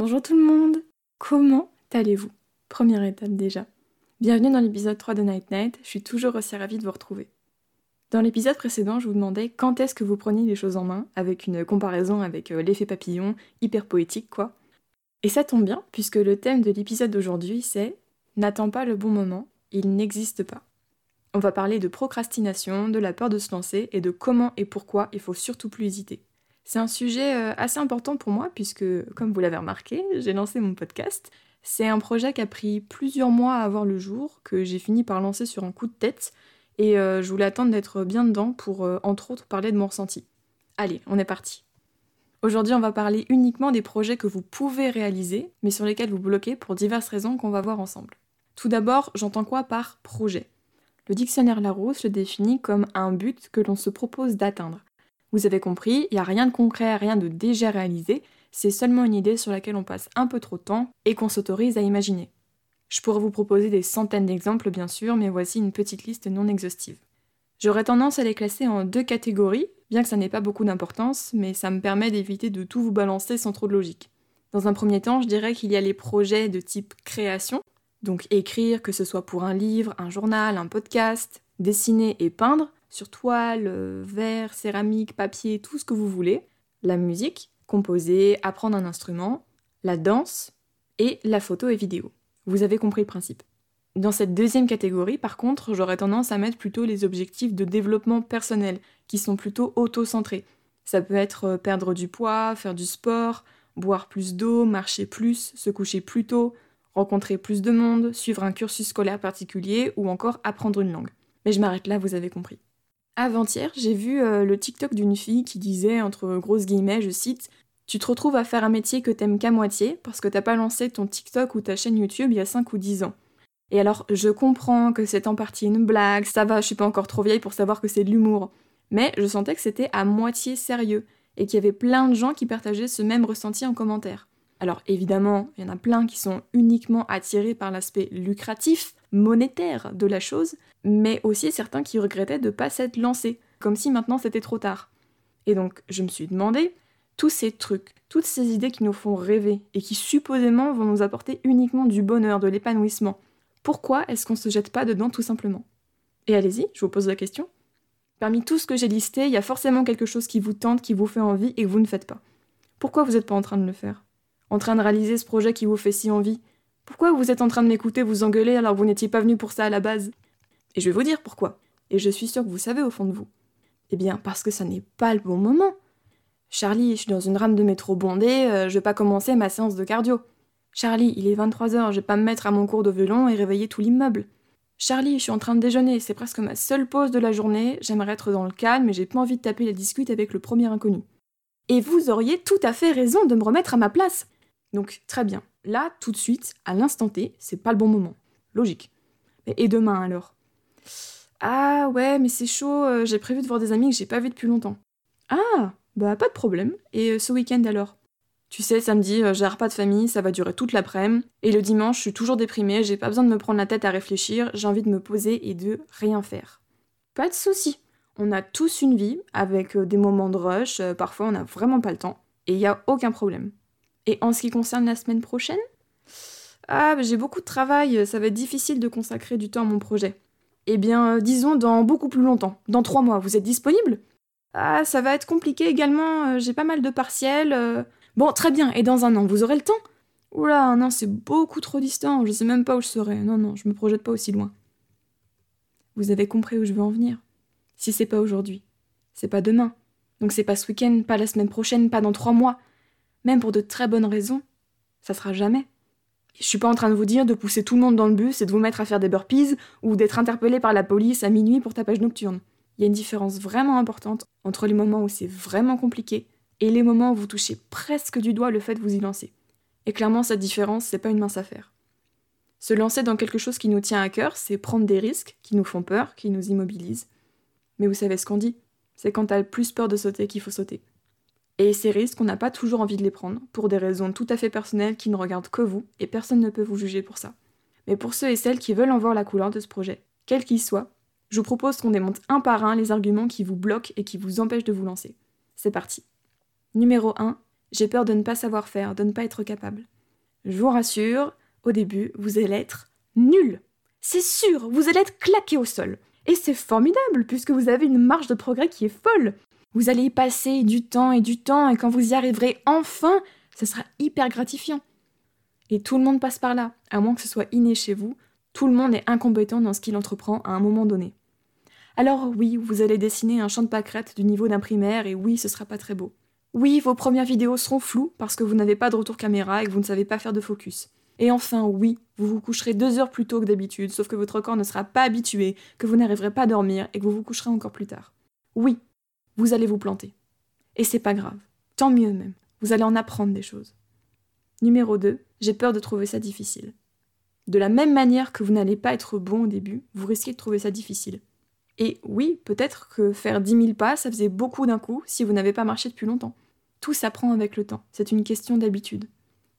Bonjour tout le monde Comment allez-vous? Première étape déjà. Bienvenue dans l'épisode 3 de Night Night, je suis toujours aussi ravie de vous retrouver. Dans l'épisode précédent, je vous demandais quand est-ce que vous preniez les choses en main, avec une comparaison avec euh, l'effet papillon, hyper poétique quoi. Et ça tombe bien, puisque le thème de l'épisode d'aujourd'hui c'est N'attends pas le bon moment, il n'existe pas. On va parler de procrastination, de la peur de se lancer et de comment et pourquoi il faut surtout plus hésiter. C'est un sujet euh, assez important pour moi puisque, comme vous l'avez remarqué, j'ai lancé mon podcast. C'est un projet qui a pris plusieurs mois à avoir le jour, que j'ai fini par lancer sur un coup de tête, et euh, je voulais attendre d'être bien dedans pour, euh, entre autres, parler de mon ressenti. Allez, on est parti. Aujourd'hui, on va parler uniquement des projets que vous pouvez réaliser, mais sur lesquels vous bloquez pour diverses raisons qu'on va voir ensemble. Tout d'abord, j'entends quoi par projet? Le dictionnaire Larousse le définit comme un but que l'on se propose d'atteindre. Vous avez compris, il n'y a rien de concret, rien de déjà réalisé, c'est seulement une idée sur laquelle on passe un peu trop de temps et qu'on s'autorise à imaginer. Je pourrais vous proposer des centaines d'exemples bien sûr, mais voici une petite liste non exhaustive. J'aurais tendance à les classer en deux catégories, bien que ça n'ait pas beaucoup d'importance, mais ça me permet d'éviter de tout vous balancer sans trop de logique. Dans un premier temps, je dirais qu'il y a les projets de type création, donc écrire, que ce soit pour un livre, un journal, un podcast, dessiner et peindre, sur toile, euh, verre, céramique, papier, tout ce que vous voulez. La musique, composer, apprendre un instrument, la danse et la photo et vidéo. Vous avez compris le principe. Dans cette deuxième catégorie, par contre, j'aurais tendance à mettre plutôt les objectifs de développement personnel, qui sont plutôt auto-centrés. Ça peut être euh, perdre du poids, faire du sport, boire plus d'eau, marcher plus, se coucher plus tôt, rencontrer plus de monde, suivre un cursus scolaire particulier ou encore apprendre une langue. Mais je m'arrête là, vous avez compris. Avant-hier, j'ai vu euh, le TikTok d'une fille qui disait, entre grosses guillemets, je cite, Tu te retrouves à faire un métier que t'aimes qu'à moitié parce que t'as pas lancé ton TikTok ou ta chaîne YouTube il y a 5 ou 10 ans. Et alors, je comprends que c'est en partie une blague, ça va, je suis pas encore trop vieille pour savoir que c'est de l'humour. Mais je sentais que c'était à moitié sérieux et qu'il y avait plein de gens qui partageaient ce même ressenti en commentaire. Alors évidemment, il y en a plein qui sont uniquement attirés par l'aspect lucratif, monétaire de la chose, mais aussi certains qui regrettaient de ne pas s'être lancés, comme si maintenant c'était trop tard. Et donc je me suis demandé, tous ces trucs, toutes ces idées qui nous font rêver et qui supposément vont nous apporter uniquement du bonheur, de l'épanouissement, pourquoi est-ce qu'on ne se jette pas dedans tout simplement? Et allez-y, je vous pose la question. Parmi tout ce que j'ai listé, il y a forcément quelque chose qui vous tente, qui vous fait envie et que vous ne faites pas. Pourquoi vous n'êtes pas en train de le faire? En train de réaliser ce projet qui vous fait si envie Pourquoi vous êtes en train de m'écouter vous engueuler alors vous n'étiez pas venu pour ça à la base? Et je vais vous dire pourquoi. Et je suis sûre que vous savez au fond de vous. Eh bien, parce que ça n'est pas le bon moment. Charlie, je suis dans une rame de métro bondée, euh, je vais pas commencer ma séance de cardio. Charlie, il est 23h, je vais pas me mettre à mon cours de violon et réveiller tout l'immeuble. Charlie, je suis en train de déjeuner, c'est presque ma seule pause de la journée, j'aimerais être dans le calme mais j'ai pas envie de taper la discute avec le premier inconnu. Et vous auriez tout à fait raison de me remettre à ma place. Donc très bien. Là, tout de suite, à l'instant T, c'est pas le bon moment. Logique. Et demain alors? Ah ouais, mais c'est chaud, euh, j'ai prévu de voir des amis que j'ai pas vus depuis longtemps. Ah, bah pas de problème. Et euh, ce week-end alors? Tu sais, samedi, euh, j'ai pas de famille, ça va durer toute l'après-midi. Et le dimanche, je suis toujours déprimée, j'ai pas besoin de me prendre la tête à réfléchir, j'ai envie de me poser et de rien faire. Pas de souci. On a tous une vie, avec des moments de rush, parfois on n'a vraiment pas le temps, et il y a aucun problème. Et en ce qui concerne la semaine prochaine, ah, j'ai beaucoup de travail, ça va être difficile de consacrer du temps à mon projet. Eh bien, euh, disons dans beaucoup plus longtemps, dans trois mois, vous êtes disponible? Ah, ça va être compliqué également, euh, j'ai pas mal de partiels. Euh. Bon, très bien, et dans un an, vous aurez le temps? Oula, non, c'est beaucoup trop distant, je sais même pas où je serai. Non, non, je me projette pas aussi loin. Vous avez compris où je veux en venir Si c'est pas aujourd'hui, c'est pas demain. Donc c'est pas ce week-end, pas la semaine prochaine, pas dans trois mois même pour de très bonnes raisons, ça sera jamais. Je suis pas en train de vous dire de pousser tout le monde dans le bus et de vous mettre à faire des burpees ou d'être interpellé par la police à minuit pour tapage nocturne. Il y a une différence vraiment importante entre les moments où c'est vraiment compliqué et les moments où vous touchez presque du doigt le fait de vous y lancer. Et clairement, cette différence, c'est pas une mince affaire. Se lancer dans quelque chose qui nous tient à cœur, c'est prendre des risques qui nous font peur, qui nous immobilisent. Mais vous savez ce qu'on dit C'est quand t'as le plus peur de sauter qu'il faut sauter. Et ces risques, on n'a pas toujours envie de les prendre, pour des raisons tout à fait personnelles qui ne regardent que vous, et personne ne peut vous juger pour ça. Mais pour ceux et celles qui veulent en voir la couleur de ce projet, quel qu'il soit, je vous propose qu'on démonte un par un les arguments qui vous bloquent et qui vous empêchent de vous lancer. C'est parti. Numéro 1. J'ai peur de ne pas savoir faire, de ne pas être capable. Je vous rassure, au début, vous allez être nul. C'est sûr, vous allez être claqué au sol. Et c'est formidable, puisque vous avez une marge de progrès qui est folle. Vous allez y passer du temps et du temps, et quand vous y arriverez enfin, ce sera hyper gratifiant. Et tout le monde passe par là, à moins que ce soit inné chez vous, tout le monde est incompétent dans ce qu'il entreprend à un moment donné. Alors oui, vous allez dessiner un champ de pâquerettes du niveau d'un primaire, et oui, ce sera pas très beau. Oui, vos premières vidéos seront floues parce que vous n'avez pas de retour caméra et que vous ne savez pas faire de focus. Et enfin, oui, vous vous coucherez deux heures plus tôt que d'habitude, sauf que votre corps ne sera pas habitué, que vous n'arriverez pas à dormir et que vous vous coucherez encore plus tard. Oui, vous allez vous planter. Et c'est pas grave. Tant mieux même. Vous allez en apprendre des choses. Numéro 2, j'ai peur de trouver ça difficile. De la même manière que vous n'allez pas être bon au début, vous risquez de trouver ça difficile. Et oui, peut-être que faire 10 000 pas, ça faisait beaucoup d'un coup si vous n'avez pas marché depuis longtemps. Tout s'apprend avec le temps, c'est une question d'habitude.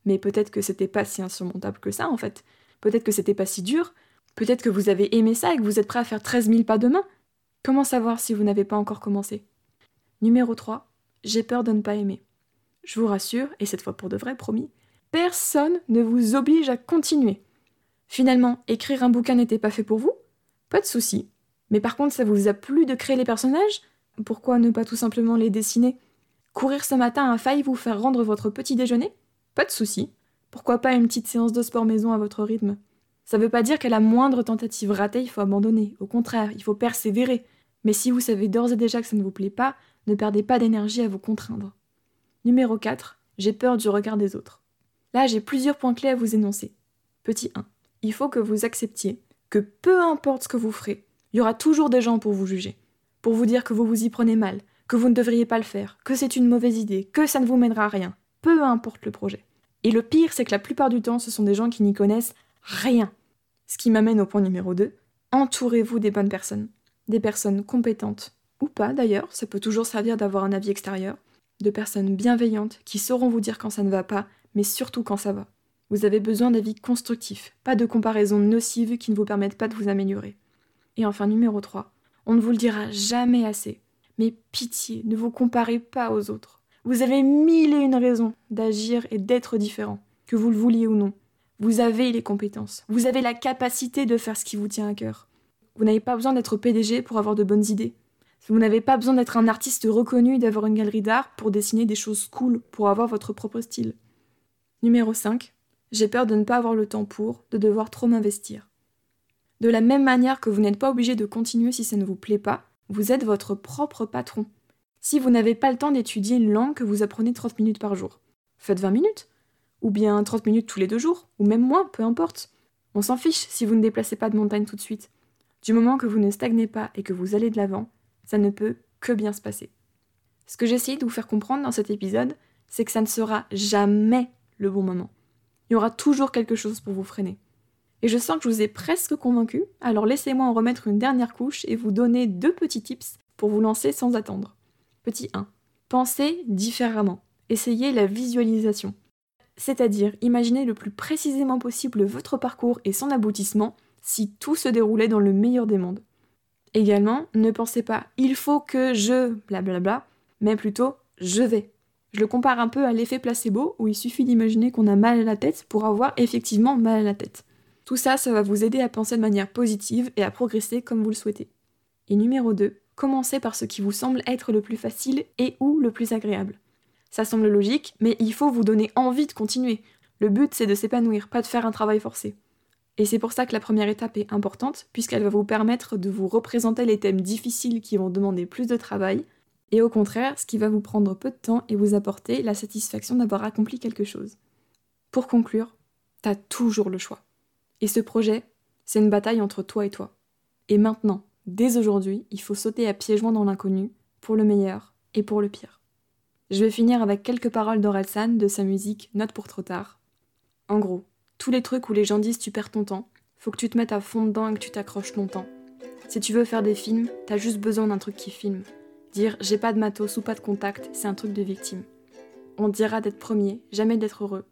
Mais peut-être que c'était pas si insurmontable que ça en fait. Peut-être que c'était pas si dur. Peut-être que vous avez aimé ça et que vous êtes prêt à faire 13 000 pas demain. Comment savoir si vous n'avez pas encore commencé? Numéro 3. J'ai peur de ne pas aimer. Je vous rassure, et cette fois pour de vrai, promis, personne ne vous oblige à continuer. Finalement, écrire un bouquin n'était pas fait pour vous? Pas de souci. Mais par contre, ça vous a plu de créer les personnages? Pourquoi ne pas tout simplement les dessiner? Courir ce matin a failli vous faire rendre votre petit déjeuner? Pas de souci. Pourquoi pas une petite séance de sport maison à votre rythme? Ça veut pas dire qu'à la moindre tentative ratée, il faut abandonner. Au contraire, il faut persévérer. Mais si vous savez d'ores et déjà que ça ne vous plaît pas, ne perdez pas d'énergie à vous contraindre. Numéro 4. J'ai peur du regard des autres. Là, j'ai plusieurs points clés à vous énoncer. Petit 1. Il faut que vous acceptiez que peu importe ce que vous ferez, il y aura toujours des gens pour vous juger, pour vous dire que vous vous y prenez mal, que vous ne devriez pas le faire, que c'est une mauvaise idée, que ça ne vous mènera à rien, peu importe le projet. Et le pire, c'est que la plupart du temps, ce sont des gens qui n'y connaissent rien. Ce qui m'amène au point numéro 2. Entourez-vous des bonnes personnes. Des personnes compétentes, ou pas d'ailleurs, ça peut toujours servir d'avoir un avis extérieur. De personnes bienveillantes qui sauront vous dire quand ça ne va pas, mais surtout quand ça va. Vous avez besoin d'avis constructifs, pas de comparaisons nocives qui ne vous permettent pas de vous améliorer. Et enfin, numéro 3, on ne vous le dira jamais assez. Mais pitié, ne vous comparez pas aux autres. Vous avez mille et une raisons d'agir et d'être différent, que vous le vouliez ou non. Vous avez les compétences, vous avez la capacité de faire ce qui vous tient à cœur. Vous n'avez pas besoin d'être PDG pour avoir de bonnes idées. Vous n'avez pas besoin d'être un artiste reconnu et d'avoir une galerie d'art pour dessiner des choses cool, pour avoir votre propre style. Numéro 5. J'ai peur de ne pas avoir le temps pour, de devoir trop m'investir. De la même manière que vous n'êtes pas obligé de continuer si ça ne vous plaît pas, vous êtes votre propre patron. Si vous n'avez pas le temps d'étudier une langue que vous apprenez 30 minutes par jour, faites 20 minutes. Ou bien 30 minutes tous les deux jours, ou même moins, peu importe. On s'en fiche si vous ne déplacez pas de montagne tout de suite. Du moment que vous ne stagnez pas et que vous allez de l'avant, ça ne peut que bien se passer. Ce que j'essaye de vous faire comprendre dans cet épisode, c'est que ça ne sera jamais le bon moment. Il y aura toujours quelque chose pour vous freiner. Et je sens que je vous ai presque convaincu, alors laissez-moi en remettre une dernière couche et vous donner deux petits tips pour vous lancer sans attendre. Petit 1. Pensez différemment. Essayez la visualisation. C'est-à-dire, imaginez le plus précisément possible votre parcours et son aboutissement si tout se déroulait dans le meilleur des mondes. Également, ne pensez pas il faut que je blablabla, mais plutôt je vais. Je le compare un peu à l'effet placebo où il suffit d'imaginer qu'on a mal à la tête pour avoir effectivement mal à la tête. Tout ça, ça va vous aider à penser de manière positive et à progresser comme vous le souhaitez. Et numéro 2, commencez par ce qui vous semble être le plus facile et ou le plus agréable. Ça semble logique, mais il faut vous donner envie de continuer. Le but, c'est de s'épanouir, pas de faire un travail forcé. Et c'est pour ça que la première étape est importante, puisqu'elle va vous permettre de vous représenter les thèmes difficiles qui vont demander plus de travail, et au contraire, ce qui va vous prendre peu de temps et vous apporter la satisfaction d'avoir accompli quelque chose. Pour conclure, t'as toujours le choix. Et ce projet, c'est une bataille entre toi et toi. Et maintenant, dès aujourd'hui, il faut sauter à pieds joints dans l'inconnu, pour le meilleur et pour le pire. Je vais finir avec quelques paroles d'Orelsan de sa musique Note pour trop tard. En gros, tous les trucs où les gens disent tu perds ton temps, faut que tu te mettes à fond dedans et que tu t'accroches longtemps. Si tu veux faire des films, t'as juste besoin d'un truc qui filme. Dire j'ai pas de matos ou pas de contact, c'est un truc de victime. On dira d'être premier, jamais d'être heureux.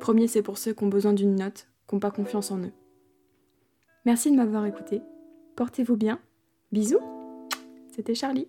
Premier, c'est pour ceux qui ont besoin d'une note, qui n'ont pas confiance en eux. Merci de m'avoir écouté. Portez-vous bien. Bisous. C'était Charlie.